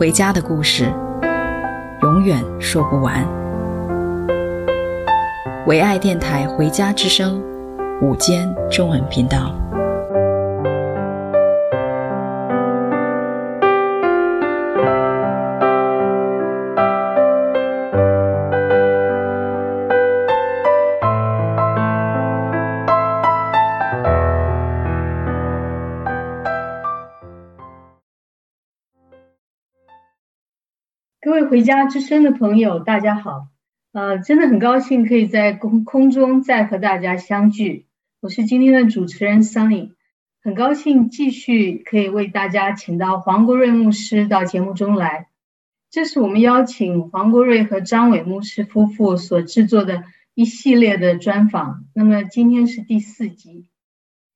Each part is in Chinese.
回家的故事，永远说不完。唯爱电台《回家之声》午间中文频道。回家之声的朋友，大家好，呃，真的很高兴可以在空空中再和大家相聚。我是今天的主持人 Sunny，很高兴继续可以为大家请到黄国瑞牧师到节目中来。这是我们邀请黄国瑞和张伟牧师夫妇所制作的一系列的专访。那么今天是第四集，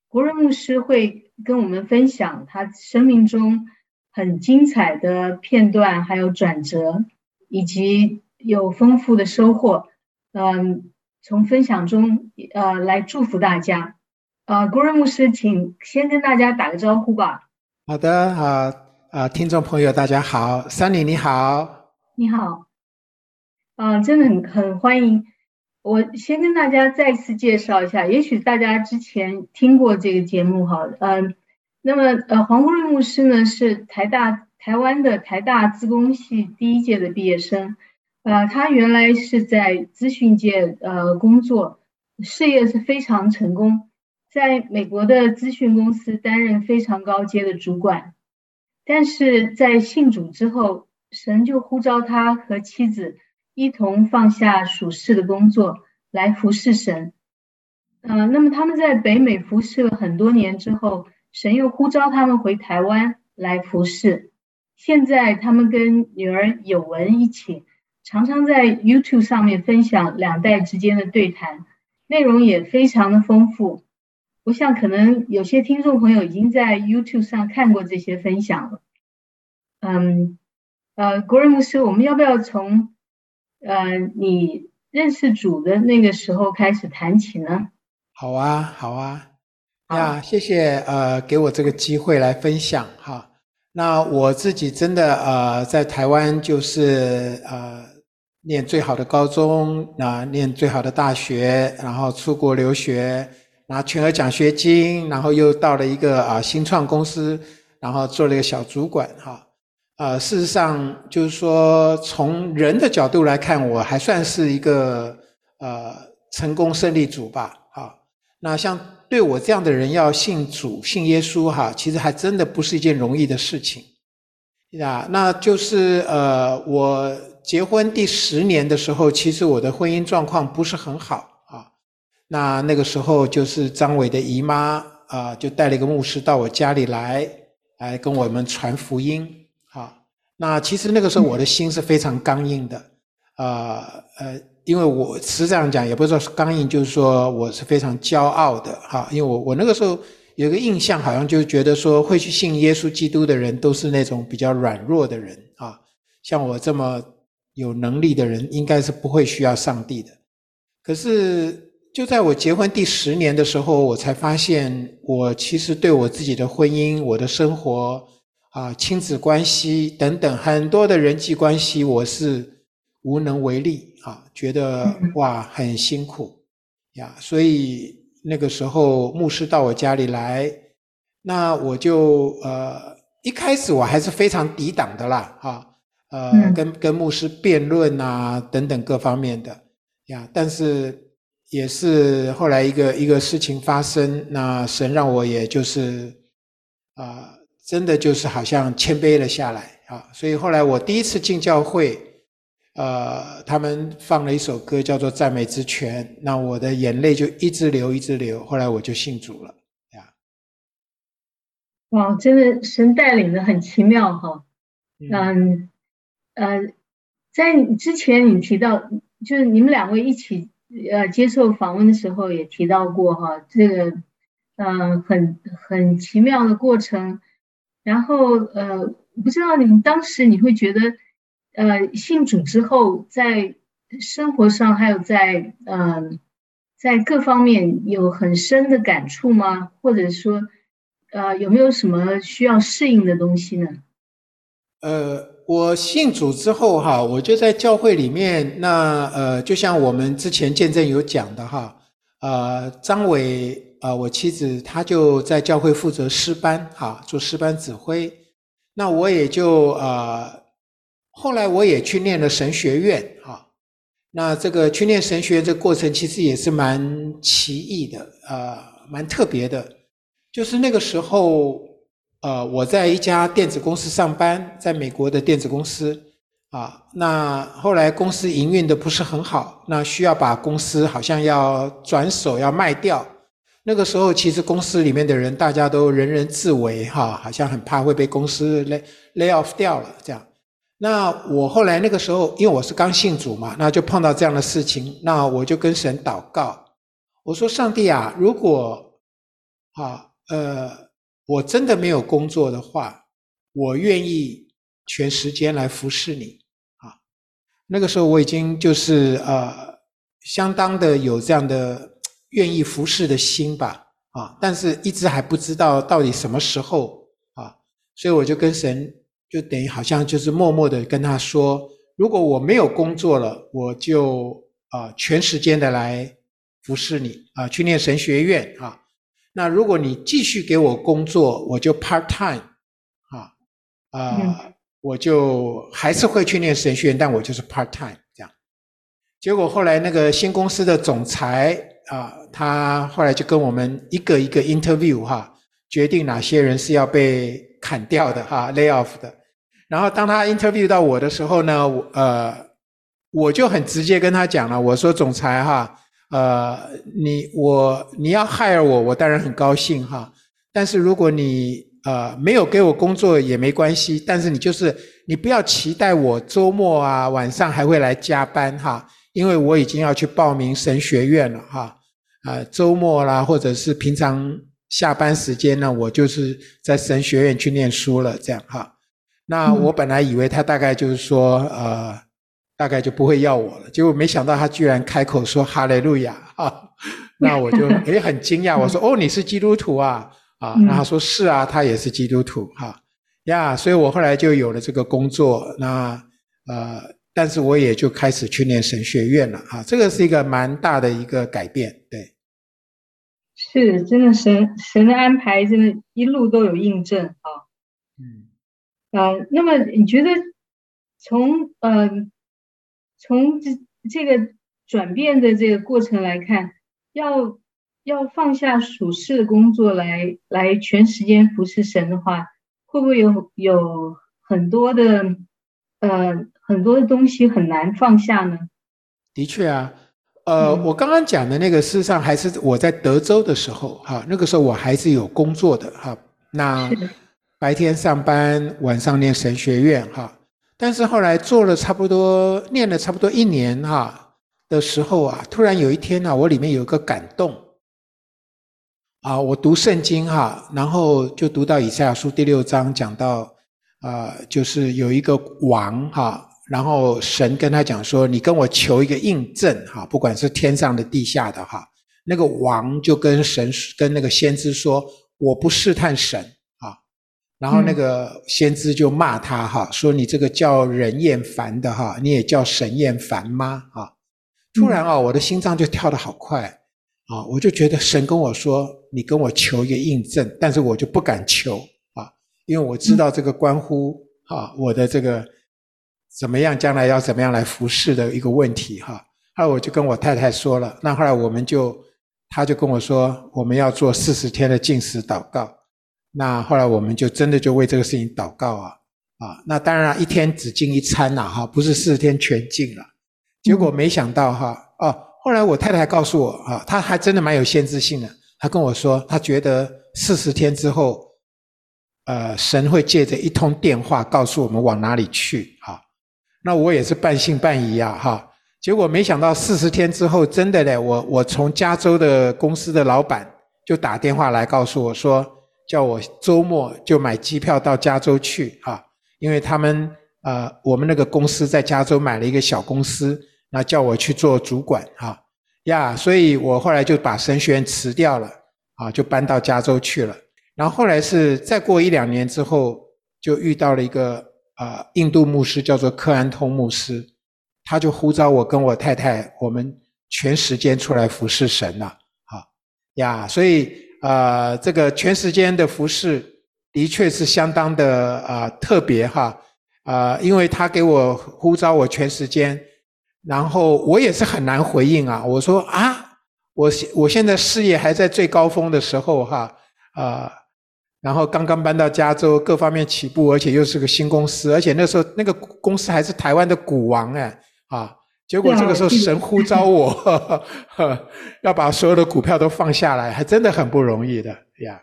国瑞牧师会跟我们分享他生命中。很精彩的片段，还有转折，以及有丰富的收获。嗯，从分享中呃来祝福大家。呃，国瑞牧师，请先跟大家打个招呼吧。好的，好啊，呃，听众朋友大家好，Sunny 你好，你好，嗯、呃，真的很很欢迎。我先跟大家再次介绍一下，也许大家之前听过这个节目哈，嗯、呃。那么，呃，黄国瑞牧师呢是台大台湾的台大资工系第一届的毕业生，呃，他原来是在资讯界呃工作，事业是非常成功，在美国的资讯公司担任非常高阶的主管，但是在信主之后，神就呼召他和妻子一同放下属世的工作来服侍神，呃，那么他们在北美服侍了很多年之后。神又呼召他们回台湾来服侍。现在他们跟女儿友文一起，常常在 YouTube 上面分享两代之间的对谈，内容也非常的丰富。我想可能有些听众朋友已经在 YouTube 上看过这些分享了。嗯，呃，国瑞牧师，我们要不要从呃你认识主的那个时候开始谈起呢？好啊，好啊。呀，谢谢呃，给我这个机会来分享哈。那我自己真的呃，在台湾就是呃，念最好的高中啊，念最好的大学，然后出国留学，拿全额奖学金，然后又到了一个啊，新创公司，然后做了一个小主管哈。呃，事实上就是说，从人的角度来看，我还算是一个呃成功胜利组吧。啊，那像。对我这样的人要信主、信耶稣，哈，其实还真的不是一件容易的事情，呀，那就是呃，我结婚第十年的时候，其实我的婚姻状况不是很好啊。那那个时候就是张伟的姨妈啊，就带了一个牧师到我家里来，来跟我们传福音，啊。那其实那个时候我的心是非常刚硬的，啊，呃。因为我实际上讲，也不是说刚硬，就是说我是非常骄傲的哈。因为我我那个时候有个印象，好像就觉得说会去信耶稣基督的人都是那种比较软弱的人啊。像我这么有能力的人，应该是不会需要上帝的。可是就在我结婚第十年的时候，我才发现，我其实对我自己的婚姻、我的生活啊、亲子关系等等很多的人际关系，我是无能为力。啊，觉得哇很辛苦呀，所以那个时候牧师到我家里来，那我就呃一开始我还是非常抵挡的啦，哈，呃跟跟牧师辩论啊等等各方面的呀，但是也是后来一个一个事情发生，那神让我也就是啊真的就是好像谦卑了下来啊，所以后来我第一次进教会。呃，他们放了一首歌叫做《赞美之泉》，那我的眼泪就一直流，一直流。后来我就信主了，呀。哇，真的神带领的很奇妙哈。嗯呃，在之前你提到，就是你们两位一起呃接受访问的时候也提到过哈，这个嗯、呃、很很奇妙的过程。然后呃，不知道你们当时你会觉得呃信主之后，在生活上还有在嗯、呃、在各方面有很深的感触吗？或者说呃有没有什么需要适应的东西呢？呃，我信主之后哈，我就在教会里面。那呃，就像我们之前见证有讲的哈，呃，张伟啊、呃，我妻子她就在教会负责诗班哈，做诗班指挥。那我也就呃，后来我也去念了神学院哈。那这个去念神学这过程其实也是蛮奇异的，呃，蛮特别的，就是那个时候。呃，我在一家电子公司上班，在美国的电子公司啊。那后来公司营运的不是很好，那需要把公司好像要转手要卖掉。那个时候，其实公司里面的人大家都人人自危哈，好像很怕会被公司 lay lay off 掉了这样。那我后来那个时候，因为我是刚信主嘛，那就碰到这样的事情，那我就跟神祷告，我说：上帝啊，如果啊呃。我真的没有工作的话，我愿意全时间来服侍你啊。那个时候我已经就是呃，相当的有这样的愿意服侍的心吧啊，但是一直还不知道到底什么时候啊，所以我就跟神就等于好像就是默默的跟他说，如果我没有工作了，我就啊全时间的来服侍你啊，去念神学院啊。那如果你继续给我工作，我就 part time，啊，啊、呃，我就还是会去念神学院，但我就是 part time 这样。结果后来那个新公司的总裁啊、呃，他后来就跟我们一个一个 interview 哈，决定哪些人是要被砍掉的哈，lay off 的。然后当他 interview 到我的时候呢，我呃，我就很直接跟他讲了，我说总裁哈。呃，你我你要 hire 我，我当然很高兴哈。但是如果你呃没有给我工作也没关系，但是你就是你不要期待我周末啊晚上还会来加班哈，因为我已经要去报名神学院了哈。呃，周末啦或者是平常下班时间呢，我就是在神学院去念书了这样哈。那我本来以为他大概就是说呃。大概就不会要我了，结果没想到他居然开口说哈利路亚啊！那我就也很惊讶，我说哦你是基督徒啊啊？然后他说是啊，他也是基督徒哈呀，所以我后来就有了这个工作，那呃，但是我也就开始去念神学院了啊，这个是一个蛮大的一个改变，对，是真的神神的安排，真的一路都有印证呃，那么你觉得从嗯？呃从这这个转变的这个过程来看，要要放下属世的工作来来全时间服侍神的话，会不会有有很多的呃很多的东西很难放下呢？的确啊，呃，嗯、我刚刚讲的那个事实上还是我在德州的时候哈，那个时候我还是有工作的哈，那白天上班，晚上念神学院哈。但是后来做了差不多，念了差不多一年哈的时候啊，突然有一天呢，我里面有一个感动，啊，我读圣经哈，然后就读到以赛亚书第六章讲到，啊，就是有一个王哈，然后神跟他讲说，你跟我求一个印证哈，不管是天上的地下的哈，那个王就跟神跟那个先知说，我不试探神。然后那个先知就骂他哈，说你这个叫人厌烦的哈，你也叫神厌烦吗？啊，突然啊，我的心脏就跳得好快啊，我就觉得神跟我说，你跟我求一个印证，但是我就不敢求啊，因为我知道这个关乎啊我的这个怎么样将来要怎么样来服侍的一个问题哈。后来我就跟我太太说了，那后来我们就，他就跟我说，我们要做四十天的禁食祷告。那后来我们就真的就为这个事情祷告啊啊！那当然一天只进一餐呐哈，不是四十天全进了。结果没想到哈哦，后来我太太告诉我啊，她还真的蛮有先知性的。她跟我说，她觉得四十天之后呃，神会借着一通电话告诉我们往哪里去哈。那我也是半信半疑啊哈。结果没想到四十天之后，真的嘞，我我从加州的公司的老板就打电话来告诉我说，叫我周末就买机票到加州去啊，因为他们呃，我们那个公司在加州买了一个小公司，那叫我去做主管哈呀，所以我后来就把神学院辞掉了啊，就搬到加州去了。然后后来是再过一两年之后，就遇到了一个啊、呃、印度牧师，叫做克安通牧师，他就呼召我跟我太太，我们全时间出来服侍神了，啊呀，所以、呃、这个全时间的服侍的确是相当的啊、特别哈啊、因为他给我呼召我全时间，然后我也是很难回应啊，我说啊，我现我现在事业还在最高峰的时候哈啊。然后刚刚搬到加州，各方面起步，而且又是个新公司，而且那时候那个公司还是台湾的股王哎啊！结果这个时候神呼召我，呵呵呵要把所有的股票都放下来，还真的很不容易的呀。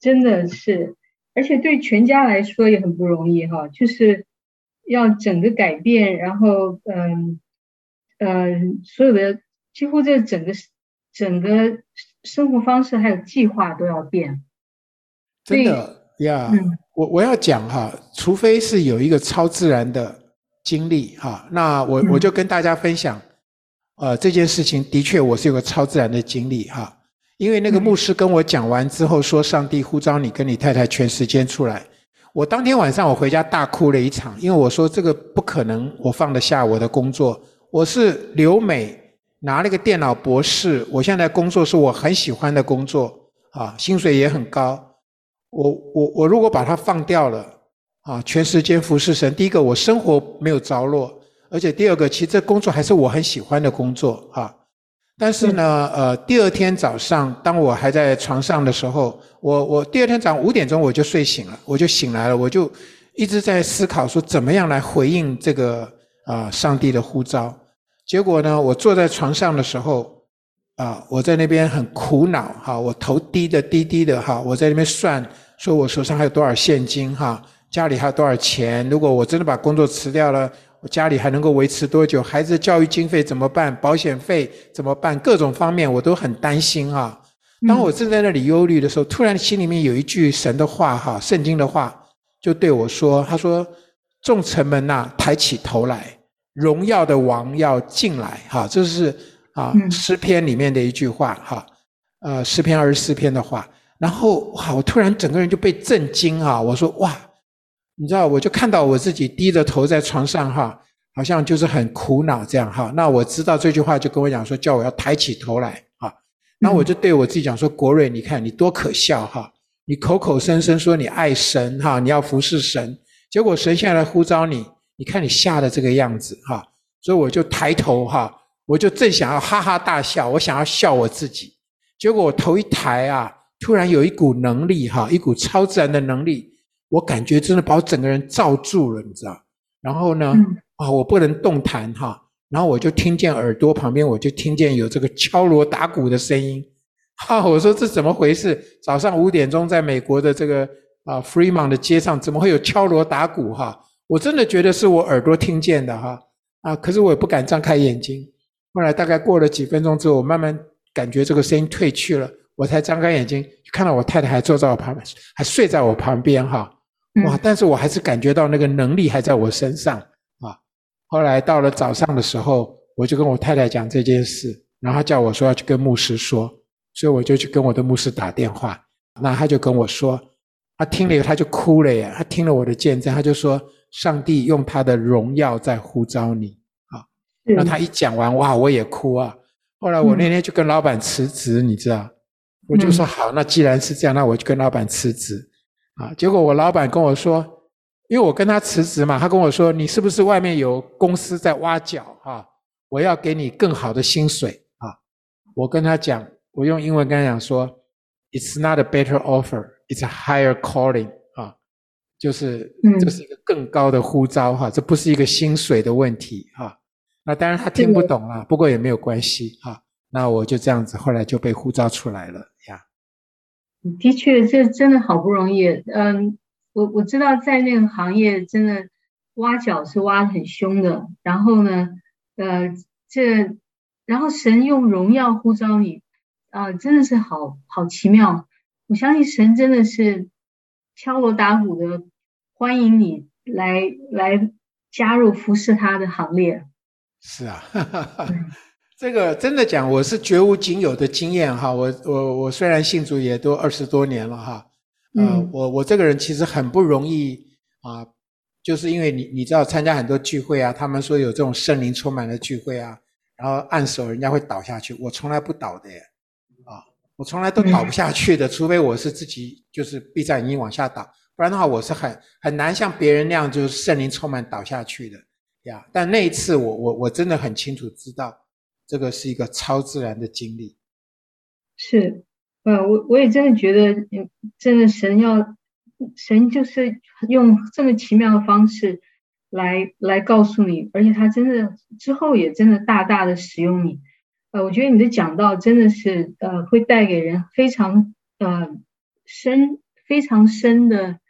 真的是，而且对全家来说也很不容易哈，就是要整个改变，然后嗯嗯，所有的几乎这整个整个生活方式还有计划都要变。真的呀，我我要讲哈，除非是有一个超自然的经历哈，那我我就跟大家分享，呃，这件事情的确我是有个超自然的经历哈，因为那个牧师跟我讲完之后说，上帝呼召你跟你太太全时间出来，我当天晚上我回家大哭了一场，因为我说这个不可能，我放得下我的工作，我是留美拿了个电脑博士，我现在工作是我很喜欢的工作啊，薪水也很高。我我我如果把它放掉了啊，全时间服侍神。第一个，我生活没有着落，而且第二个，其实这工作还是我很喜欢的工作啊。但是呢，呃，第二天早上，当我还在床上的时候，我我第二天早上五点钟我就睡醒了，我就醒来了，我就一直在思考说怎么样来回应这个啊上帝的呼召。结果呢，我坐在床上的时候啊，我在那边很苦恼哈，我头低的低低的哈，我在那边算。说我手上还有多少现金哈？家里还有多少钱？如果我真的把工作辞掉了，我家里还能够维持多久？孩子的教育经费怎么办？保险费怎么办？各种方面我都很担心啊。当我正在那里忧虑的时候，突然心里面有一句神的话哈，圣经的话就对我说：“他说，众臣们呐，抬起头来，荣耀的王要进来。”哈，这是啊诗篇里面的一句话哈，呃诗篇二十四篇的话。然后哇，我突然整个人就被震惊啊！我说哇，你知道，我就看到我自己低着头在床上哈，好像就是很苦恼这样哈。那我知道这句话就跟我讲说，叫我要抬起头来啊。那我就对我自己讲说，国瑞，你看你多可笑哈！你口口声声说你爱神哈，你要服侍神，结果神现在来呼召你，你看你吓得这个样子哈。所以我就抬头哈，我就正想要哈哈大笑，我想要笑我自己，结果我头一抬啊。突然有一股能力，哈，一股超自然的能力，我感觉真的把我整个人罩住了，你知道？然后呢，啊，我不能动弹，哈，然后我就听见耳朵旁边，我就听见有这个敲锣打鼓的声音，哈，我说这怎么回事？早上五点钟，在美国的这个啊 Fremont 的街上，怎么会有敲锣打鼓？哈，我真的觉得是我耳朵听见的，哈，啊，可是我也不敢张开眼睛。后来大概过了几分钟之后，我慢慢感觉这个声音退去了。我才张开眼睛，看到我太太还坐在我旁边，还睡在我旁边，哈，哇！但是我还是感觉到那个能力还在我身上啊。后来到了早上的时候，我就跟我太太讲这件事，然后他叫我说要去跟牧师说，所以我就去跟我的牧师打电话。那他就跟我说，他听了以后他就哭了耶，他听了我的见证，他就说上帝用他的荣耀在呼召你啊。那他一讲完，哇，我也哭啊。后来我那天就跟老板辞职，你知道。我就说好，那既然是这样，那我就跟老板辞职啊。结果我老板跟我说，因为我跟他辞职嘛，他跟我说，你是不是外面有公司在挖角啊？我要给你更好的薪水啊。我跟他讲，我用英文跟他讲说，It's not a better offer, it's a higher calling 啊，就是这是一个更高的呼召哈，这不是一个薪水的问题哈。那当然他听不懂啊，不过也没有关系哈。那我就这样子，后来就被呼召出来了呀。的确，这真的好不容易。嗯，我我知道在那个行业，真的挖角是挖得很凶的。然后呢，呃，这然后神用荣耀呼召你，啊、真的是好好奇妙。我相信神真的是敲锣打鼓的欢迎你来来加入服侍他的行列。是啊。哈哈哈这个真的讲，我是绝无仅有的经验哈。我我我虽然信主也都二十多年了哈，呃、嗯，我我这个人其实很不容易啊，就是因为你你知道参加很多聚会啊，他们说有这种圣灵充满的聚会啊，然后按手人家会倒下去，我从来不倒的耶，啊，我从来都倒不下去的，除非我是自己就是闭上眼睛往下倒，不然的话我是很很难像别人那样就是圣灵充满倒下去的呀。但那一次我我我真的很清楚知道。这个是一个超自然的经历，是，呃，我我也真的觉得，真的神要，神就是用这么奇妙的方式来来告诉你，而且他真的之后也真的大大的使用你，呃，我觉得你的讲道真的是呃会带给人非常呃深非常深的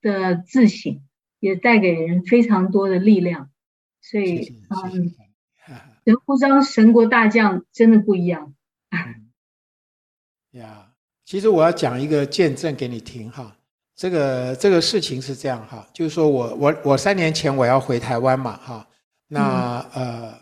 的自省，也带给人非常多的力量，所以嗯。神呼召神国大将真的不一样。呀、嗯，其实我要讲一个见证给你听哈。这个这个事情是这样哈，就是说我我我三年前我要回台湾嘛哈。那、嗯、呃，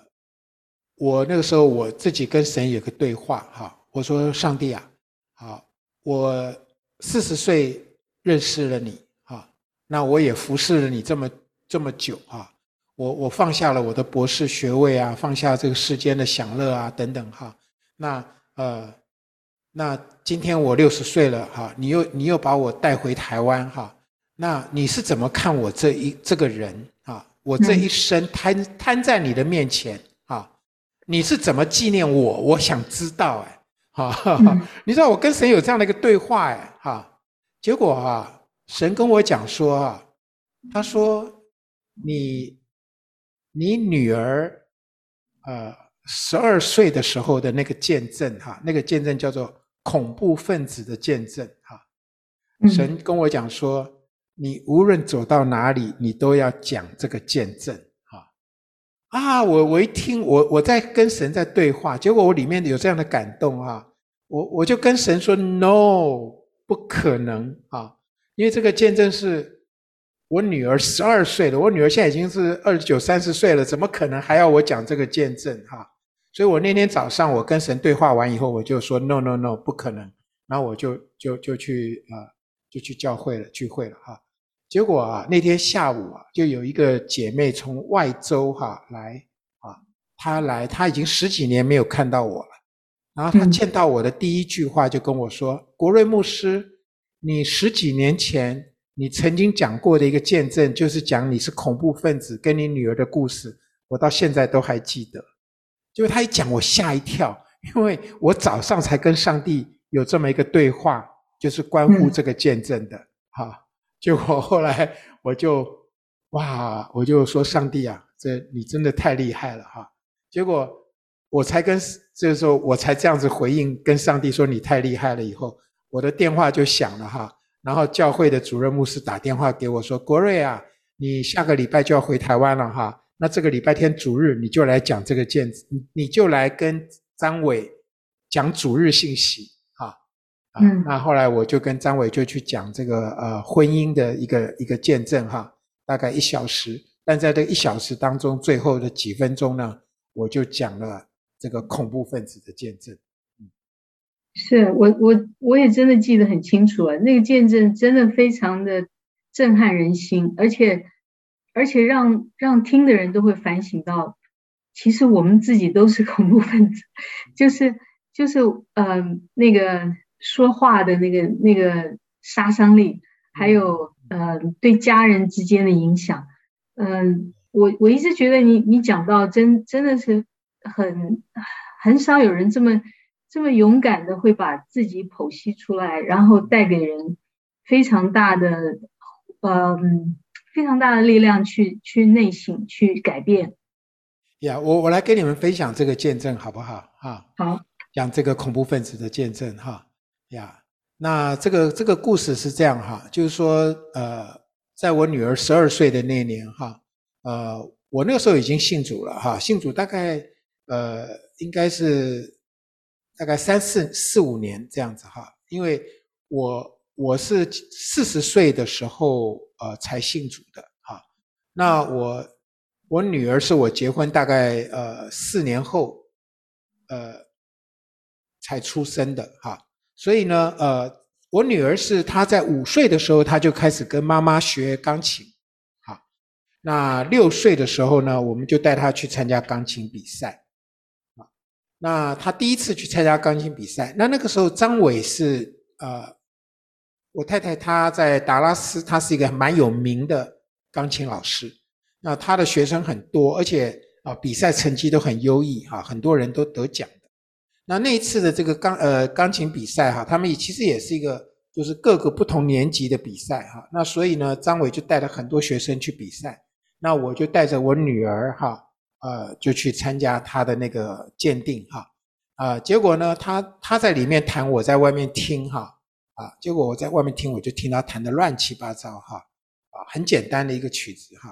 我那个时候我自己跟神有个对话哈。我说上帝啊，好，我四十岁认识了你哈，那我也服侍了你这么这么久哈。我我放下了我的博士学位啊，放下这个世间的享乐啊，等等哈。那呃，那今天我六十岁了哈，你又你又把我带回台湾哈。那你是怎么看我这一这个人啊？我这一生摊摊在你的面前啊，你是怎么纪念我？我想知道哎，哈，你知道我跟神有这样的一个对话哎，哈，结果啊，神跟我讲说啊，他说你。你女儿，呃，十二岁的时候的那个见证，哈，那个见证叫做恐怖分子的见证，哈。神跟我讲说，你无论走到哪里，你都要讲这个见证，哈。啊，我我一听，我我在跟神在对话，结果我里面有这样的感动，哈。我我就跟神说，no，不可能，啊，因为这个见证是。我女儿十二岁了，我女儿现在已经是二十九、三十岁了，怎么可能还要我讲这个见证哈？所以我那天早上我跟神对话完以后，我就说 no no no 不可能，然后我就就就去啊、呃，就去教会了聚会了哈。结果啊，那天下午啊，就有一个姐妹从外州哈来啊，她来，她已经十几年没有看到我了，然后她见到我的第一句话就跟我说：“嗯、国瑞牧师，你十几年前。”你曾经讲过的一个见证，就是讲你是恐怖分子跟你女儿的故事，我到现在都还记得。结果他一讲，我吓一跳，因为我早上才跟上帝有这么一个对话，就是关乎这个见证的。哈、嗯，结果后来我就哇，我就说上帝啊，这你真的太厉害了哈。结果我才跟这个时候我才这样子回应，跟上帝说你太厉害了。以后我的电话就响了哈。然后教会的主任牧师打电话给我说：“国瑞啊，你下个礼拜就要回台湾了哈，那这个礼拜天主日你就来讲这个见证，你你就来跟张伟讲主日信息哈。”啊，那后来我就跟张伟就去讲这个呃婚姻的一个一个见证哈，大概一小时，但在这一小时当中，最后的几分钟呢，我就讲了这个恐怖分子的见证。是我我我也真的记得很清楚啊，那个见证真的非常的震撼人心，而且而且让让听的人都会反省到，其实我们自己都是恐怖分子，就是就是呃那个说话的那个那个杀伤力，还有呃对家人之间的影响，嗯、呃，我我一直觉得你你讲到真真的是很很少有人这么。这么勇敢的会把自己剖析出来，然后带给人非常大的，嗯，非常大的力量去去内省去改变。呀，我我来跟你们分享这个见证好不好？哈，好，讲这个恐怖分子的见证哈。呀，那这个这个故事是这样哈，就是说呃，在我女儿十二岁的那年哈，呃，我那个时候已经信主了哈，信主大概呃应该是大概三四四五年这样子哈，因为我我是四十岁的时候呃才信主的哈，那我我女儿是我结婚大概呃四年后呃才出生的哈，所以呢呃我女儿是她在五岁的时候她就开始跟妈妈学钢琴。那六岁的时候呢，我们就带她去参加钢琴比赛，那他第一次去参加钢琴比赛，那那个时候张伟是呃，我太太她在达拉斯，她是一个蛮有名的钢琴老师，那他的学生很多，而且啊比赛成绩都很优异哈，很多人都得奖的。那那一次的这个钢呃钢琴比赛哈，他们也其实也是一个就是各个不同年级的比赛哈，那所以呢，张伟就带了很多学生去比赛。那我就带着我女儿哈，呃，就去参加他的那个鉴定哈，啊，结果呢，他他在里面弹，我在外面听哈，啊，结果我在外面听，我就听他弹得乱七八糟哈，啊，很简单的一个曲子哈，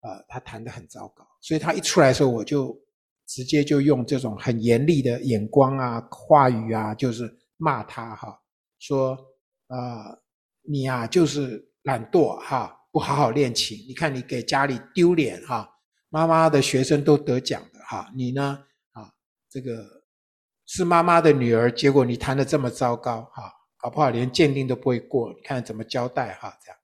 啊，他弹得很糟糕，所以他一出来的时候，我就直接就用这种很严厉的眼光啊、话语啊，就是骂他哈，说啊，你呀就是懒惰哈。不好好练琴，你看你给家里丢脸哈！妈妈的学生都得奖的哈，你呢啊？这个是妈妈的女儿，结果你弹得这么糟糕哈，搞不好连鉴定都不会过，你看怎么交代哈？这样，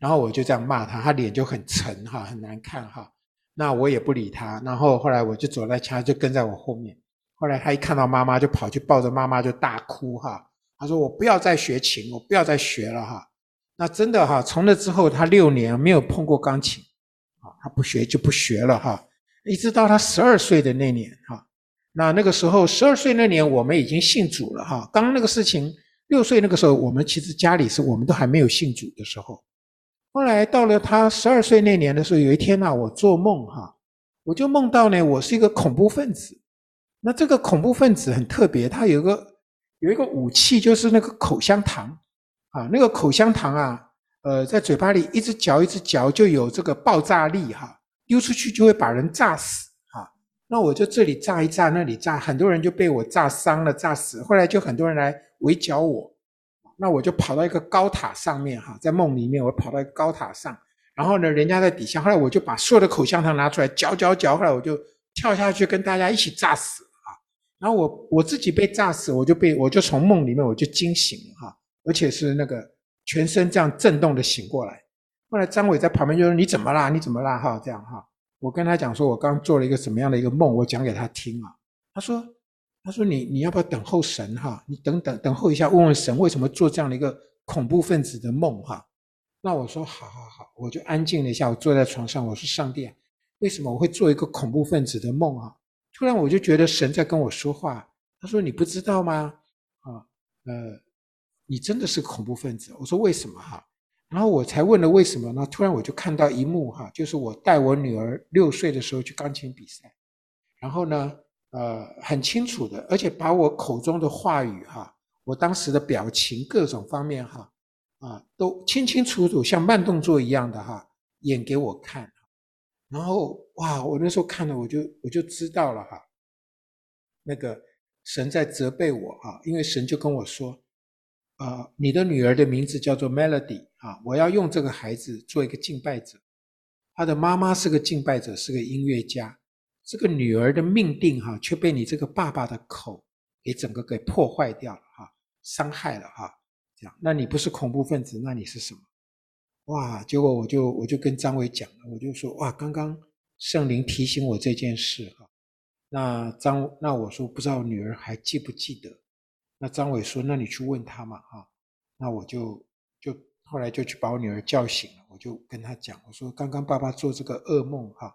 然后我就这样骂他，他脸就很沉哈，很难看哈。那我也不理他，然后后来我就走在前，就跟在我后面。后来他一看到妈妈，就跑去抱着妈妈就大哭哈。他说：“我不要再学琴，我不要再学了哈。”那真的哈，从那之后他六年没有碰过钢琴，他不学就不学了哈，一直到他十二岁的那年哈，那那个时候十二岁那年我们已经信主了哈，刚刚那个事情六岁那个时候我们其实家里是我们都还没有信主的时候，后来到了他十二岁那年的时候，有一天呢，我做梦哈，我就梦到呢，我是一个恐怖分子，那这个恐怖分子很特别，他有个有一个武器就是那个口香糖。啊，那个口香糖啊，呃，在嘴巴里一直嚼一直嚼，就有这个爆炸力哈，丢出去就会把人炸死哈。那我就这里炸一炸，那里炸，很多人就被我炸伤了、炸死。后来就很多人来围剿我，那我就跑到一个高塔上面哈，在梦里面我跑到一个高塔上，然后呢，人家在底下，后来我就把所有的口香糖拿出来嚼嚼嚼，后来我就跳下去跟大家一起炸死啊。然后我我自己被炸死，我就被我就从梦里面我就惊醒了哈。而且是那个全身这样震动的醒过来，后来张伟在旁边就说：“你怎么啦？你怎么啦？”哈，这样哈，我跟他讲说：“我刚做了一个什么样的一个梦？”我讲给他听啊。他说：“他说你你要不要等候神哈？你等等等候一下，问问神为什么做这样的一个恐怖分子的梦哈？”那我说：“好好好。”我就安静了一下，我坐在床上，我说：“上帝，为什么我会做一个恐怖分子的梦啊？”突然我就觉得神在跟我说话。他说：“你不知道吗？啊，呃。”你真的是恐怖分子？我说为什么哈？然后我才问了为什么呢？突然我就看到一幕哈，就是我带我女儿六岁的时候去钢琴比赛，然后呢，呃，很清楚的，而且把我口中的话语哈，我当时的表情各种方面哈，啊，都清清楚楚像慢动作一样的哈演给我看，然后哇，我那时候看了我就我就知道了哈，那个神在责备我哈，因为神就跟我说。啊、呃，你的女儿的名字叫做 Melody 啊，我要用这个孩子做一个敬拜者。她的妈妈是个敬拜者，是个音乐家。这个女儿的命定哈，却被你这个爸爸的口给整个给破坏掉了哈，伤害了哈。这样，那你不是恐怖分子，那你是什么？哇！结果我就我就跟张伟讲了，我就说哇，刚刚圣灵提醒我这件事哈。那张那我说不知道女儿还记不记得？那张伟说：“那你去问他嘛，哈。”那我就就后来就去把我女儿叫醒了，我就跟她讲：“我说刚刚爸爸做这个噩梦，哈。”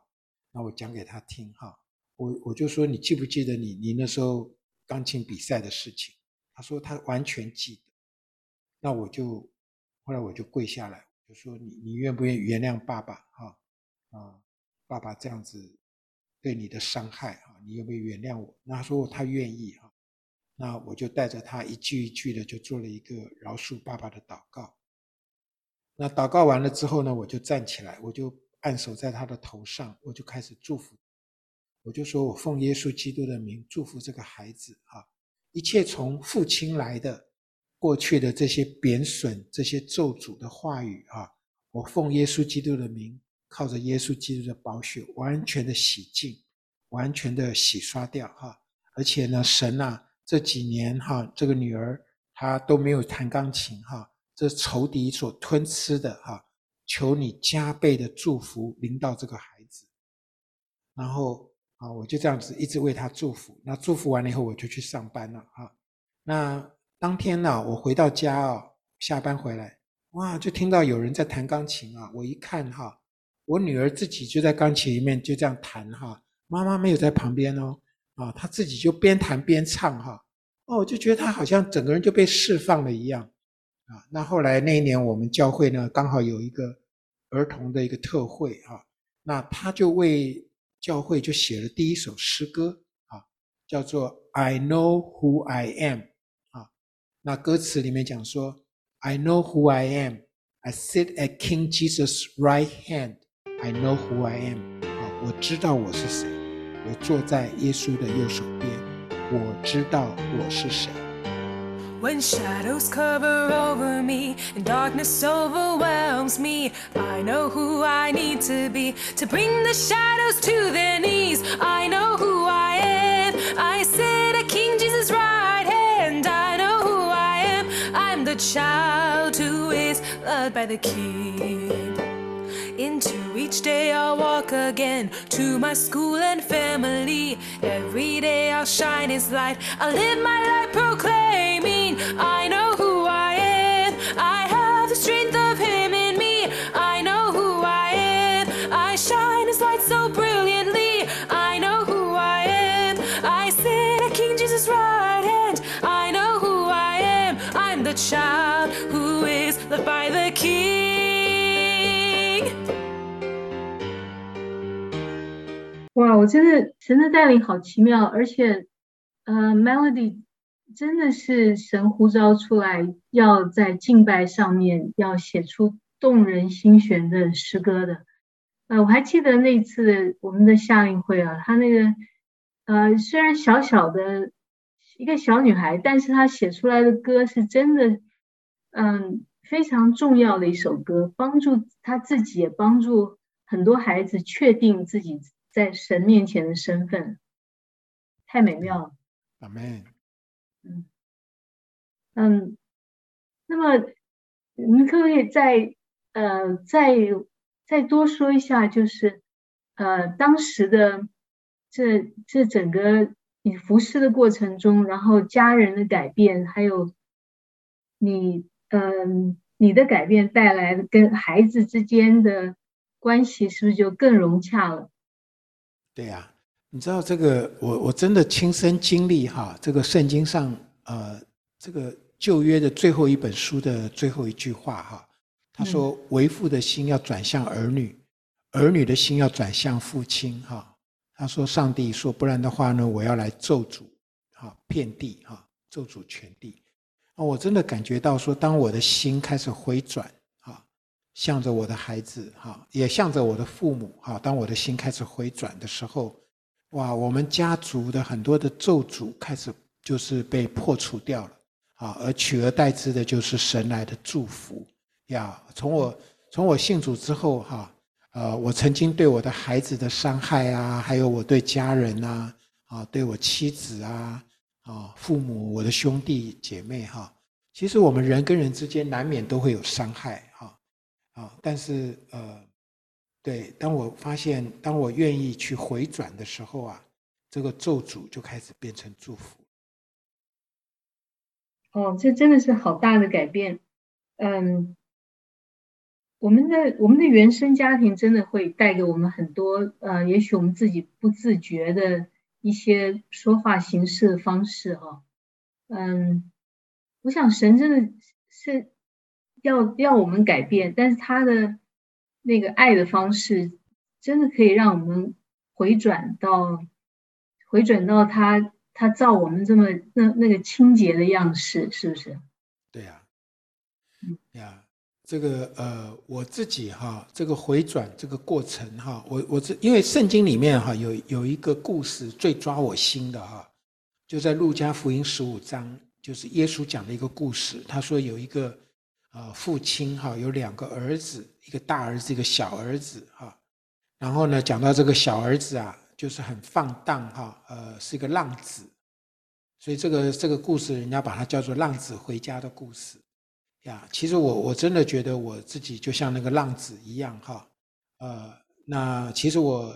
那我讲给她听，哈。我我就说：“你记不记得你你那时候钢琴比赛的事情？”她说：“她完全记得。”那我就后来我就跪下来，就说：“你你愿不愿意原谅爸爸？哈啊，爸爸这样子对你的伤害，哈，你愿不愿意原谅我？”那她说：“他愿意，哈。”那我就带着他一句一句的就做了一个饶恕爸爸的祷告。那祷告完了之后呢，我就站起来，我就按手在他的头上，我就开始祝福。我就说我奉耶稣基督的名祝福这个孩子啊，一切从父亲来的过去的这些贬损、这些咒诅的话语啊，我奉耶稣基督的名，靠着耶稣基督的宝血，完全的洗净，完全的洗刷掉哈。而且呢，神啊，这几年哈，这个女儿她都没有弹钢琴哈，这仇敌所吞吃的哈，求你加倍的祝福临到这个孩子，然后。啊，我就这样子一直为他祝福。那祝福完了以后，我就去上班了。哈，那当天呢，我回到家啊，下班回来，哇，就听到有人在弹钢琴啊。我一看哈，我女儿自己就在钢琴里面就这样弹哈，妈妈没有在旁边哦。啊，他自己就边弹边唱哈。哦，就觉得他好像整个人就被释放了一样。啊，那后来那一年我们教会呢，刚好有一个儿童的一个特会哈，那他就为。教会就写了第一首诗歌啊，叫做 "I know who I am" 啊。那歌词里面讲说 "I know who I am, I sit at King Jesus' right hand, I know who I am" 啊，我知道我是谁，我坐在耶稣的右手边，我知道我是谁。When shadows cover over me and darkness overwhelms me, I know who I need to be to bring the shadows to their knees. I know who I am. I sit at King Jesus' right hand. I know who I am. I'm the child who is loved by the King. Into each day I'll walk again to my school and family. Every day I'll shine His light. I'll live my life proclaiming, I know who I am. I 哇，我真的神的带领好奇妙，而且，呃，Melody 真的是神呼召出来，要在敬拜上面要写出动人心弦的诗歌的。呃，我还记得那次我们的夏令会啊，她那个，呃，虽然小小的一个小女孩，但是她写出来的歌是真的，嗯，非常重要的一首歌，帮助她自己，也帮助很多孩子确定自己。在神面前的身份太美妙了。阿门。嗯嗯，那么你们可不可以再呃再再多说一下，就是呃当时的这这整个你服侍的过程中，然后家人的改变，还有你嗯、呃、你的改变带来的跟孩子之间的关系，是不是就更融洽了？对呀、啊，你知道这个，我我真的亲身经历哈，这个圣经上呃，这个旧约的最后一本书的最后一句话哈，他说：“为父的心要转向儿女，儿女的心要转向父亲。”哈，他说：“上帝说，不然的话呢，我要来咒诅哈遍地哈，咒诅全地。”啊，我真的感觉到说，当我的心开始回转。向着我的孩子，哈，也向着我的父母，哈。当我的心开始回转的时候，哇，我们家族的很多的咒诅开始就是被破除掉了，啊，而取而代之的就是神来的祝福呀。从我从我信主之后，哈，呃，我曾经对我的孩子的伤害啊，还有我对家人呐，啊，对我妻子啊，啊，父母，我的兄弟姐妹，哈，其实我们人跟人之间难免都会有伤害，哈。啊，但是呃，对，当我发现，当我愿意去回转的时候啊，这个咒诅就开始变成祝福。哦，这真的是好大的改变。嗯，我们的我们的原生家庭真的会带给我们很多呃，也许我们自己不自觉的一些说话形式的方式哈。嗯，我想神真的是。要要我们改变，但是他的那个爱的方式，真的可以让我们回转到回转到他他造我们这么那那个清洁的样式，是不是？对呀，呀，这个呃，我自己哈，这个回转这个过程哈，我我这因为圣经里面哈有有一个故事最抓我心的哈，就在路加福音十五章，就是耶稣讲的一个故事。他说有一个啊父亲哈有两个儿子，一个大儿子，一个小儿子哈。然后呢，讲到这个小儿子啊，就是很放荡哈，呃，是一个浪子，所以这个这个故事，人家把它叫做“浪子回家”的故事呀。其实我我真的觉得我自己就像那个浪子一样哈，呃，那其实我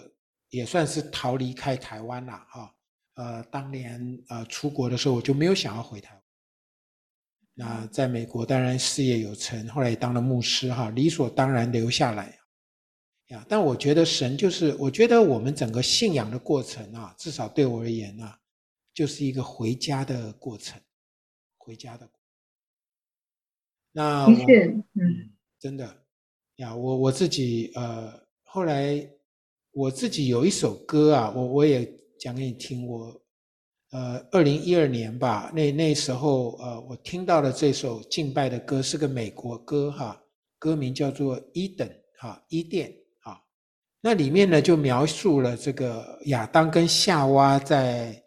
也算是逃离开台湾了哈，呃，当年呃出国的时候，我就没有想要回台湾。那在美国当然事业有成，后来也当了牧师哈，理所当然留下来呀。但我觉得神就是，我觉得我们整个信仰的过程啊，至少对我而言啊，就是一个回家的过程，回家的。那我嗯，真的呀，我我自己呃，后来我自己有一首歌啊，我我也讲给你听。我呃，二零一二年吧，那那时候呃，我听到了这首敬拜的歌，是个美国歌哈，歌名叫做《伊登》哈，伊甸。啊那里面呢，就描述了这个亚当跟夏娃在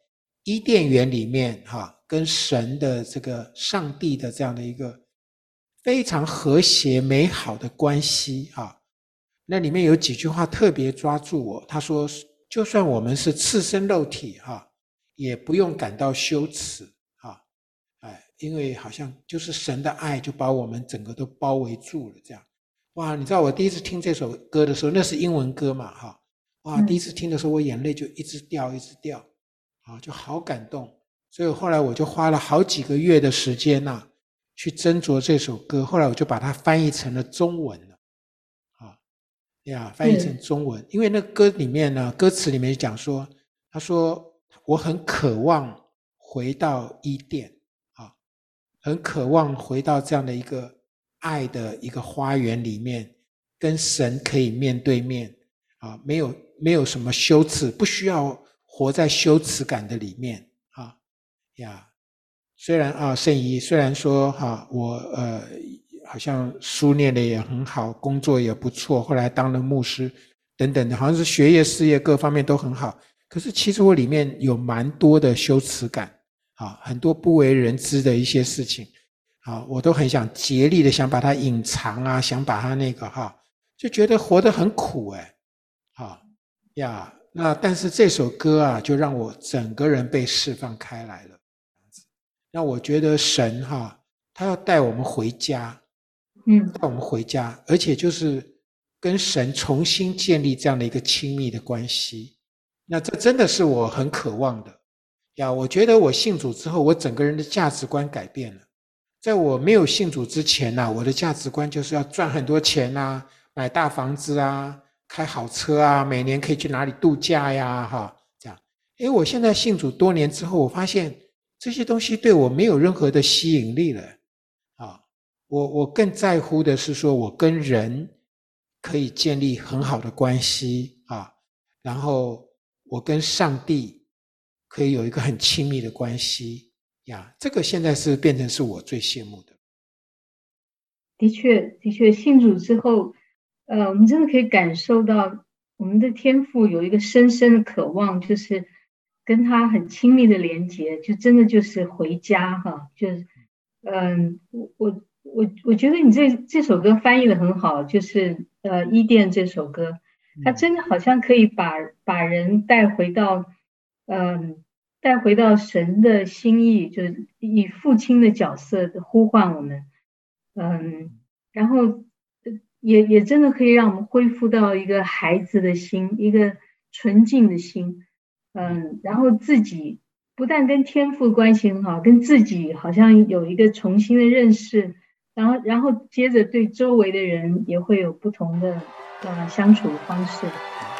伊甸园里面，哈，跟神的这个上帝的这样的一个非常和谐美好的关系，哈。那里面有几句话特别抓住我，他说：“就算我们是赤身肉体，哈，也不用感到羞耻，啊，哎，因为好像就是神的爱就把我们整个都包围住了，这样。”哇，你知道我第一次听这首歌的时候，那是英文歌嘛，哈，哇，第一次听的时候，我眼泪就一直掉，一直掉，啊，就好感动。所以后来我就花了好几个月的时间呐，去斟酌这首歌。后来我就把它翻译成了中文了，啊，呀，翻译成中文，因为那歌里面呢，歌词里面讲说，他说我很渴望回到伊甸，啊，很渴望回到这样的一个。爱的一个花园里面，跟神可以面对面啊，没有没有什么羞耻，不需要活在羞耻感的里面啊呀。虽然啊，圣仪虽然说哈、我呃好像书念的也很好，工作也不错，后来当了牧师等等的，好像是学业事业各方面都很好。可是其实我里面有蛮多的羞耻感啊，很多不为人知的一些事情。啊，我都很想竭力的想把它隐藏啊，想把它那个哈，就觉得活得很苦哎，好呀，那但是这首歌啊，就让我整个人被释放开来了，那我觉得神哈，他要带我们回家，嗯，带我们回家，而且就是跟神重新建立这样的一个亲密的关系，那这真的是我很渴望的呀。我觉得我信主之后，我整个人的价值观改变了。在我没有信主之前呐，我的价值观就是要赚很多钱呐，买大房子啊，开好车啊，每年可以去哪里度假呀，哈，这样。诶，我现在信主多年之后，我发现这些东西对我没有任何的吸引力了，啊，我我更在乎的是说我跟人可以建立很好的关系啊，然后我跟上帝可以有一个很亲密的关系。呀，这个现在是变成是我最羡慕的。的确，的确，信主之后，呃，我们真的可以感受到我们的天赋有一个深深的渴望，就是跟他很亲密的连接，就真的就是回家哈。就是，嗯，我我我我觉得你这这首歌翻译的很好，就是呃，伊甸这首歌，它真的好像可以把把人带回到，嗯。带回到神的心意，就是以父亲的角色呼唤我们，嗯，然后也也真的可以让我们恢复到一个孩子的心，一个纯净的心，嗯，然后自己不但跟天父关系很好，跟自己好像有一个重新的认识，然后然后接着对周围的人也会有不同的相处方式。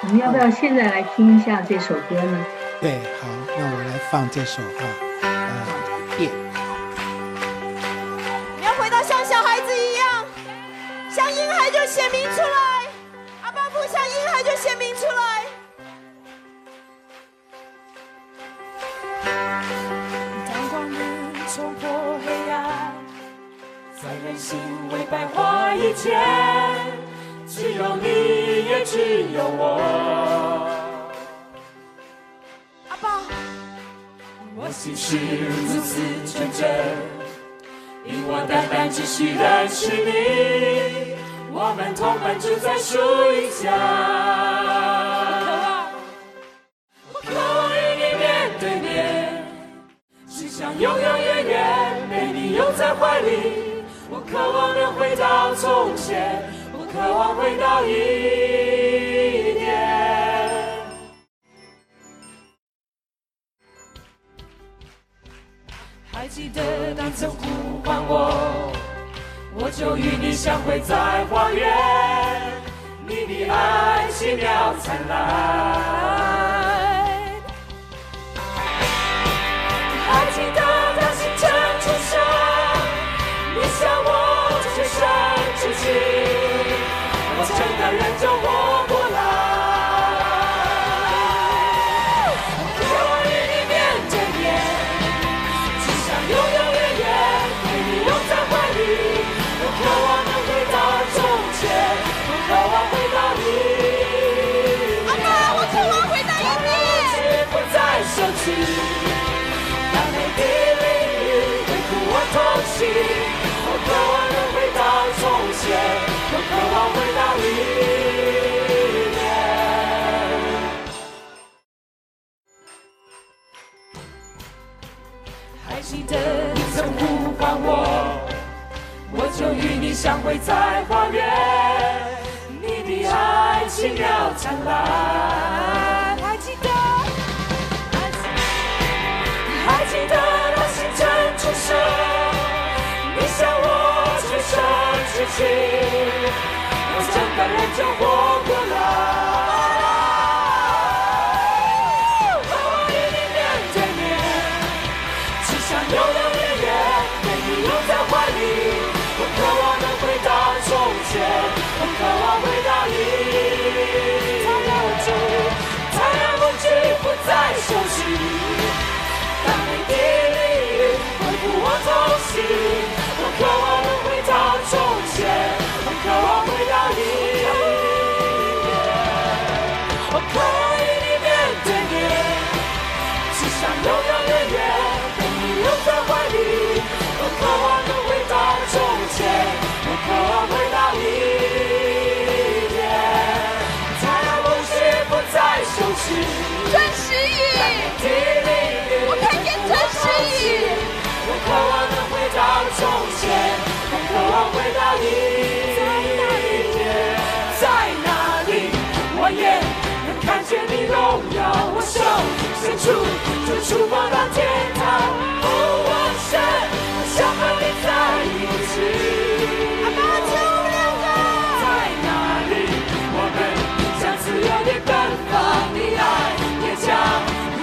我们要不要现在来听一下这首歌呢？对，好，那我来放这首啊，呃，变。你要回到像小孩子一样，像婴孩就显明出来，阿爸父像婴孩就显明出来。当光明冲破黑暗，在人心未白化以前。只有你，也只有我。阿爸，我心是如此纯真，因我单单只需认识你，我们同伴住在树荫下。想永永远远被你拥在怀里，我渴望能回到从前，我渴望回到一点。还记得当曾呼唤我，我就与你相会在花园，你的爱奇妙灿烂。还记得会在花园，你的爱奇妙灿烂。还记得，还记得那星辰出生。向我全身致敬，我整个人就活过伸出，就触摸到天堂。哦，我神，我想和你在一起。阿爸，求我两个。在哪里，我们将自由地奔放，你爱也将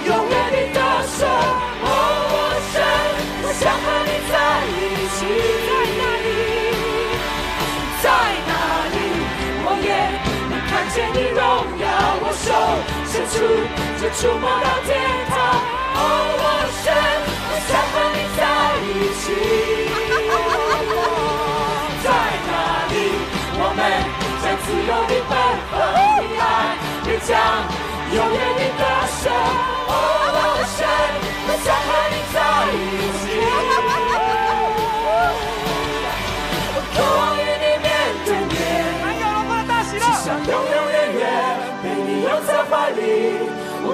永远地得胜。哦，我神，我想和你在一起在哪里我也能看。见你荣耀，我手伸出就触摸到天堂。哦，我神，我想和你在一起。在哪里，我们将自由地奔放，你爱也将永远地得胜。哦，我神，我想和你在一起。我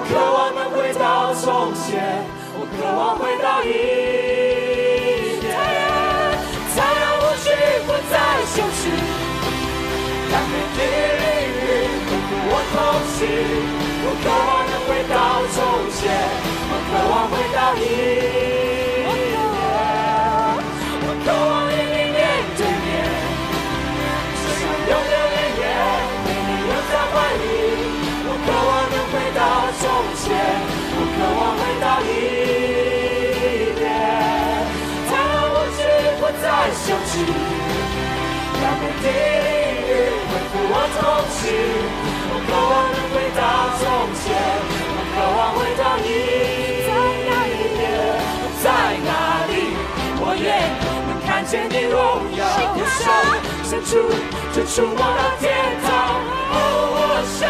渴望能回到从前，我渴望回到以前。太阳无惧，不再休息。当每天灵与我同行，我渴望能回到从前，我渴望回到以前。甸。休息，让每滴灵雨恢复我。在哪里，我也能看见你荣耀。我手伸出就触摸到天堂。哦，我神，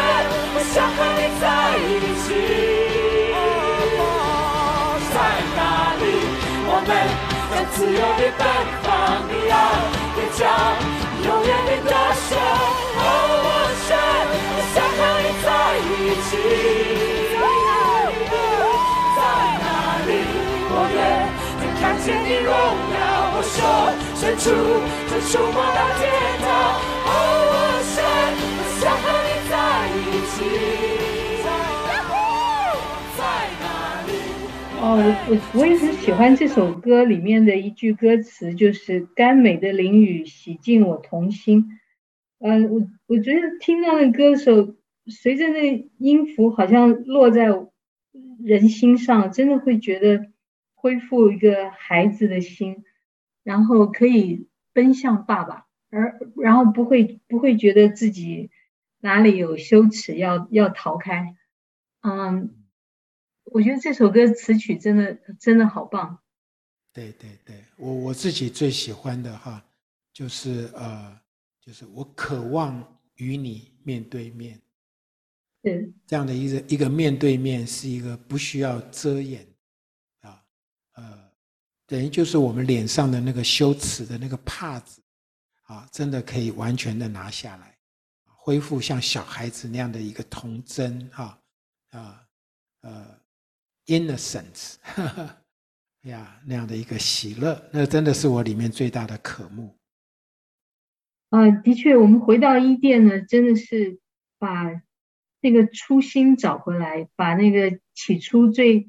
我想和你在一起。在哪里？我们自由地奔放。你要对角永远地歌声。哦，我神，我想和你在一起。在哪里？我也能看见你荣耀。我手伸出就触摸到天堂。哦，我神，我想和你在一起。哦，我我也很喜欢这首歌里面的一句歌词，就是“甘美的淋雨洗净我童心”。嗯、呃，我我觉得听到那歌的时候，随着那音符好像落在人心上，真的会觉得恢复一个孩子的心，然后可以奔向爸爸，而然后不会不会觉得自己哪里有羞耻要要逃开。嗯。我觉得这首歌词曲真的真的好棒。对对对，我我自己最喜欢的哈，就是呃，就是我渴望与你面对面。对，这样的一个一个面对面是一个不需要遮掩啊，呃，等于就是我们脸上的那个羞耻的那个帕子啊，真的可以完全的拿下来，恢复像小孩子那样的一个童真哈啊呃。Innocence，呀，那样的一个喜乐，那真的是我里面最大的渴慕。啊、的确，我们回到伊甸呢，真的是把那个初心找回来，把那个起初最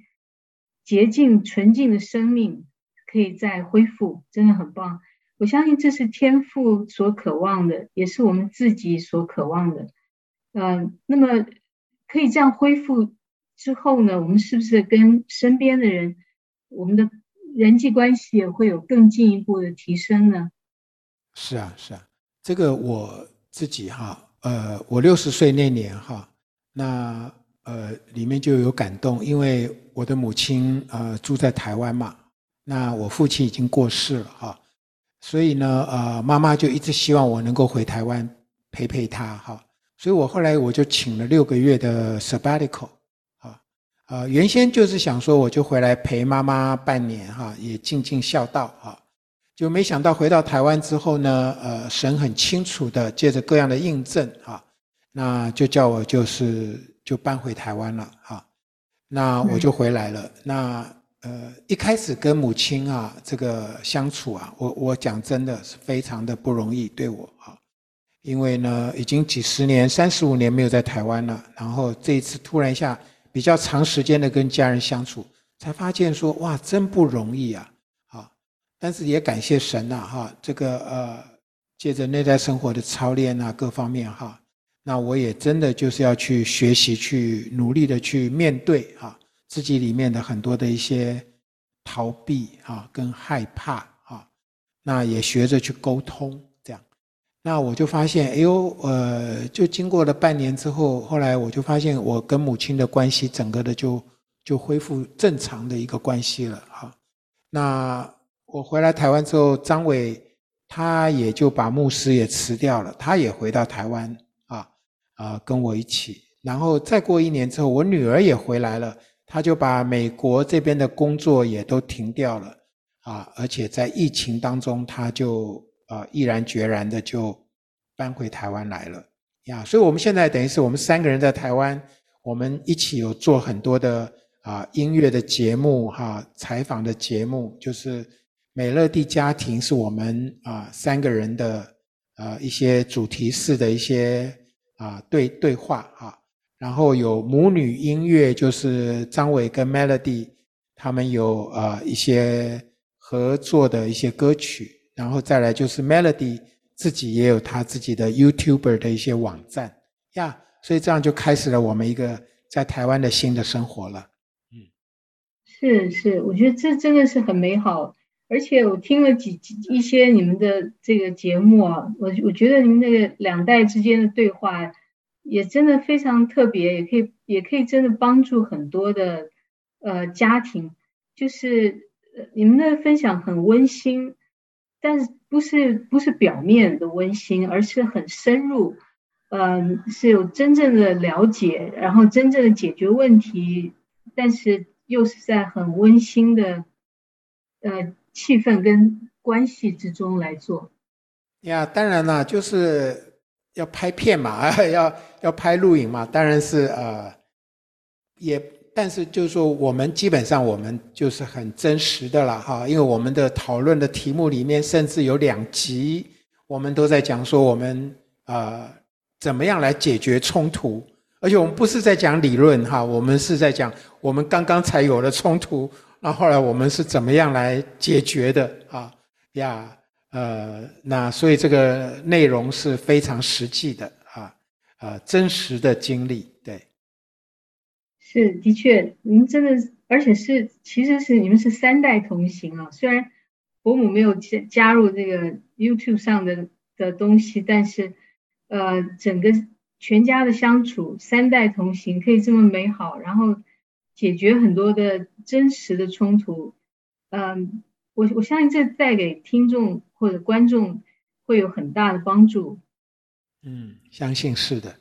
洁净、纯净的生命可以再恢复，真的很棒。我相信这是天父所渴望的，也是我们自己所渴望的。嗯、呃，那么可以这样恢复。之后呢，我们是不是跟身边的人，我们的人际关系也会有更进一步的提升呢？是啊，是啊，这个我自己哈，呃，我六十岁那年哈，那呃里面就有感动，因为我的母亲呃住在台湾嘛，那我父亲已经过世了哈，所以呢，呃，妈妈就一直希望我能够回台湾陪陪她哈，所以我后来我就请了六个月的 sabbatical。呃，原先就是想说，我就回来陪妈妈半年哈，也尽尽孝道哈。就没想到回到台湾之后呢，呃，神很清楚的借着各样的印证哈，那就叫我就是就搬回台湾了哈。那我就回来了。嗯、那呃，一开始跟母亲啊这个相处啊，我我讲真的是非常的不容易对我哈，因为呢已经几十年三十五年没有在台湾了，然后这一次突然一下。比较长时间的跟家人相处，才发现说哇，真不容易啊！啊，但是也感谢神呐，哈，这个呃，借着内在生活的操练啊，各方面哈，那我也真的就是要去学习，去努力的去面对哈，自己里面的很多的一些逃避啊，跟害怕啊，那也学着去沟通。那我就发现，哎呦，呃，就经过了半年之后，后来我就发现，我跟母亲的关系整个的就就恢复正常的一个关系了哈。那我回来台湾之后，张伟他也就把牧师也辞掉了，他也回到台湾啊啊，跟我一起。然后再过一年之后，我女儿也回来了，他就把美国这边的工作也都停掉了啊，而且在疫情当中，他就。啊，毅然决然的就搬回台湾来了呀，所以我们现在等于是我们三个人在台湾，我们一起有做很多的啊音乐的节目哈，采访的节目，就是美乐蒂家庭是我们啊三个人的啊一些主题式的一些啊对对话哈，然后有母女音乐，就是张伟跟 Melody 他们有啊一些合作的一些歌曲。然后再来就是 Melody 自己也有他自己的 YouTuber 的一些网站呀，所以这样就开始了我们一个在台湾的新的生活了。嗯，是是，我觉得这真的是很美好，而且我听了几几一些你们的这个节目啊，我我觉得你们那个两代之间的对话也真的非常特别，也可以也可以真的帮助很多的呃家庭，就是你们的分享很温馨。但是不是不是表面的温馨，而是很深入，嗯，是有真正的了解，然后真正的解决问题，但是又是在很温馨的呃气氛跟关系之中来做。呀，当然了，就是要拍片嘛，要要拍录影嘛，当然是呃，也。但是就是说，我们基本上我们就是很真实的了哈，因为我们的讨论的题目里面，甚至有两集，我们都在讲说我们呃怎么样来解决冲突，而且我们不是在讲理论哈，我们是在讲我们刚刚才有了冲突，那后来我们是怎么样来解决的啊呀呃，那所以这个内容是非常实际的啊呃真实的经历对。是，的确，你们真的，而且是，其实是你们是三代同行啊。虽然伯母没有加加入这个 YouTube 上的的东西，但是，呃，整个全家的相处，三代同行可以这么美好，然后解决很多的真实的冲突。嗯、我我相信这带给听众或者观众会有很大的帮助。嗯，相信是的，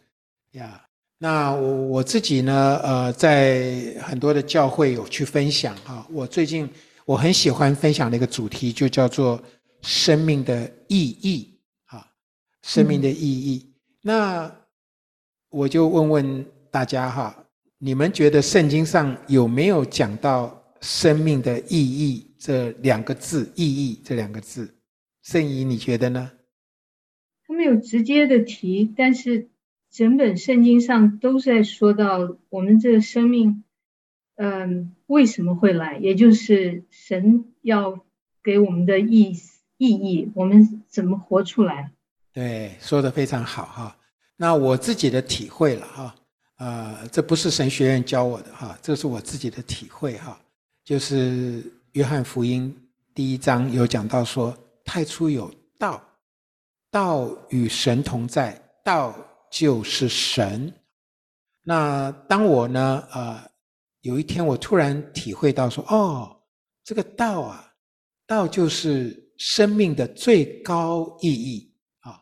呀。那我我自己呢，呃，在很多的教会有去分享哈。我最近我很喜欢分享的一个主题，就叫做生命的意义啊，生命的意义。嗯。那我就问问大家哈，你们觉得圣经上有没有讲到生命的意义这两个字？意义这两个字，圣仪你觉得呢？他没有直接的提，但是。整本圣经上都在说到我们这个生命，嗯，为什么会来？也就是神要给我们的意意义，我们怎么活出来？对，说得非常好哈。那我自己的体会了哈，呃，这不是神学院教我的哈，这是我自己的体会哈。就是约翰福音第一章有讲到说，太初有道，道与神同在，道。就是神。那当我呢，呃，有一天我突然体会到说，哦，这个道啊，道就是生命的最高意义啊。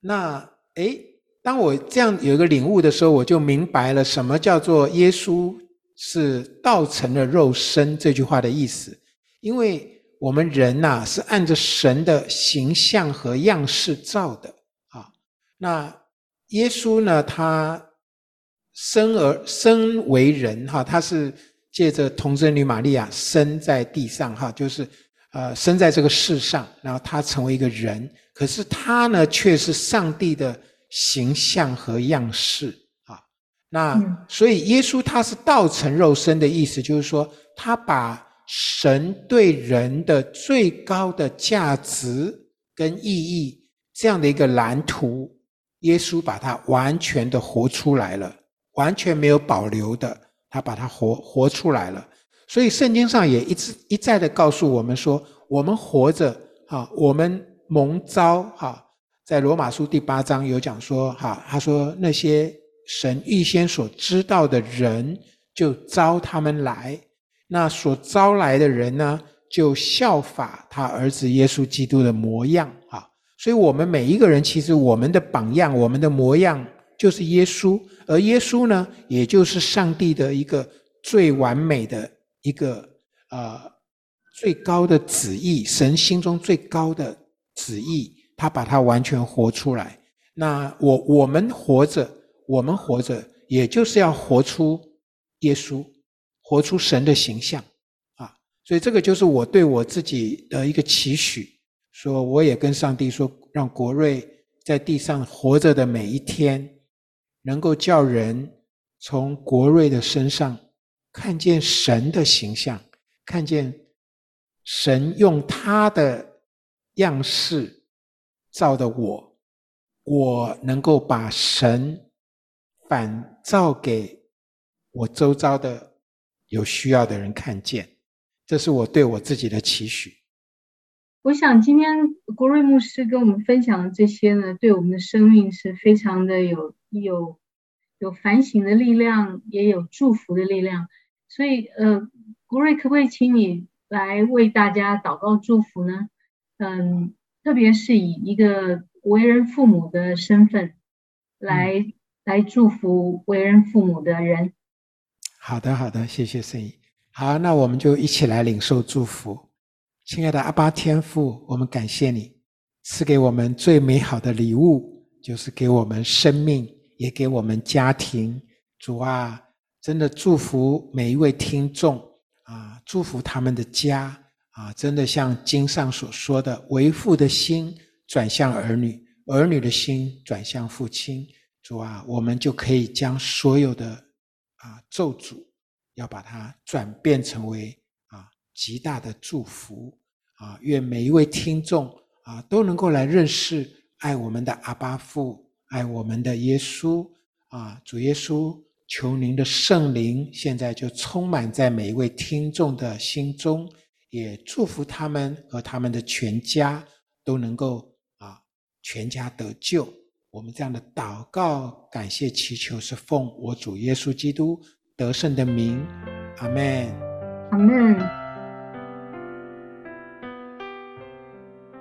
那诶，当我这样有一个领悟的时候，我就明白了什么叫做耶稣是道成了肉身这句话的意思。因为我们人呐，是按着神的形象和样式造的啊。那耶稣呢，他生而生为人哈，他是借着童贞女玛利亚生在地上哈，就是呃生在这个世上，然后他成为一个人，可是他呢却是上帝的形象和样式啊。那所以耶稣他是道成肉身的意思，就是说他把神对人的最高的价值跟意义这样的一个蓝图。耶稣把它完全的活出来了，完全没有保留的，他把它活活出来了。所以圣经上也一直一再的告诉我们说，我们活着啊，我们蒙召哈，在罗马书第八章有讲说哈，他说那些神预先所知道的人，就召他们来，那所召来的人呢，就效法他儿子耶稣基督的模样啊。所以，我们每一个人，其实我们的榜样、我们的模样，就是耶稣。而耶稣呢，也就是上帝的一个最完美的一个呃最高的旨意，神心中最高的旨意，他把它完全活出来。那我我们活着，我们活着，也就是要活出耶稣，活出神的形象啊。所以，这个就是我对我自己的一个期许。说，我也跟上帝说，让国瑞在地上活着的每一天，能够叫人从国瑞的身上看见神的形象，看见神用他的样式造的我，我能够把神反照给我周遭的有需要的人看见，这是我对我自己的期许。我想今天国瑞牧师跟我们分享的这些呢，对我们的生命是非常的有有有反省的力量，也有祝福的力量。所以，呃，国瑞可不可以请你来为大家祷告祝福呢？嗯，特别是以一个为人父母的身份来、嗯、来祝福为人父母的人。好的，好的，谢谢圣意。好，那我们就一起来领受祝福。亲爱的阿巴天父，我们感谢你赐给我们最美好的礼物，就是给我们生命，也给我们家庭。主啊，真的祝福每一位听众啊，祝福他们的家啊，真的像经上所说的，为父的心转向儿女，儿女的心转向父亲。主啊，我们就可以将所有的啊咒诅，要把它转变成为极大的祝福啊！愿每一位听众啊都能够来认识爱我们的阿巴父，爱我们的耶稣啊！主耶稣，求您的圣灵现在就充满在每一位听众的心中，也祝福他们和他们的全家都能够啊全家得救。我们这样的祷告、感谢、祈求，是奉我主耶稣基督得胜的名，阿门，阿门。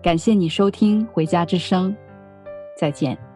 感谢你收听《回家之声》，再见。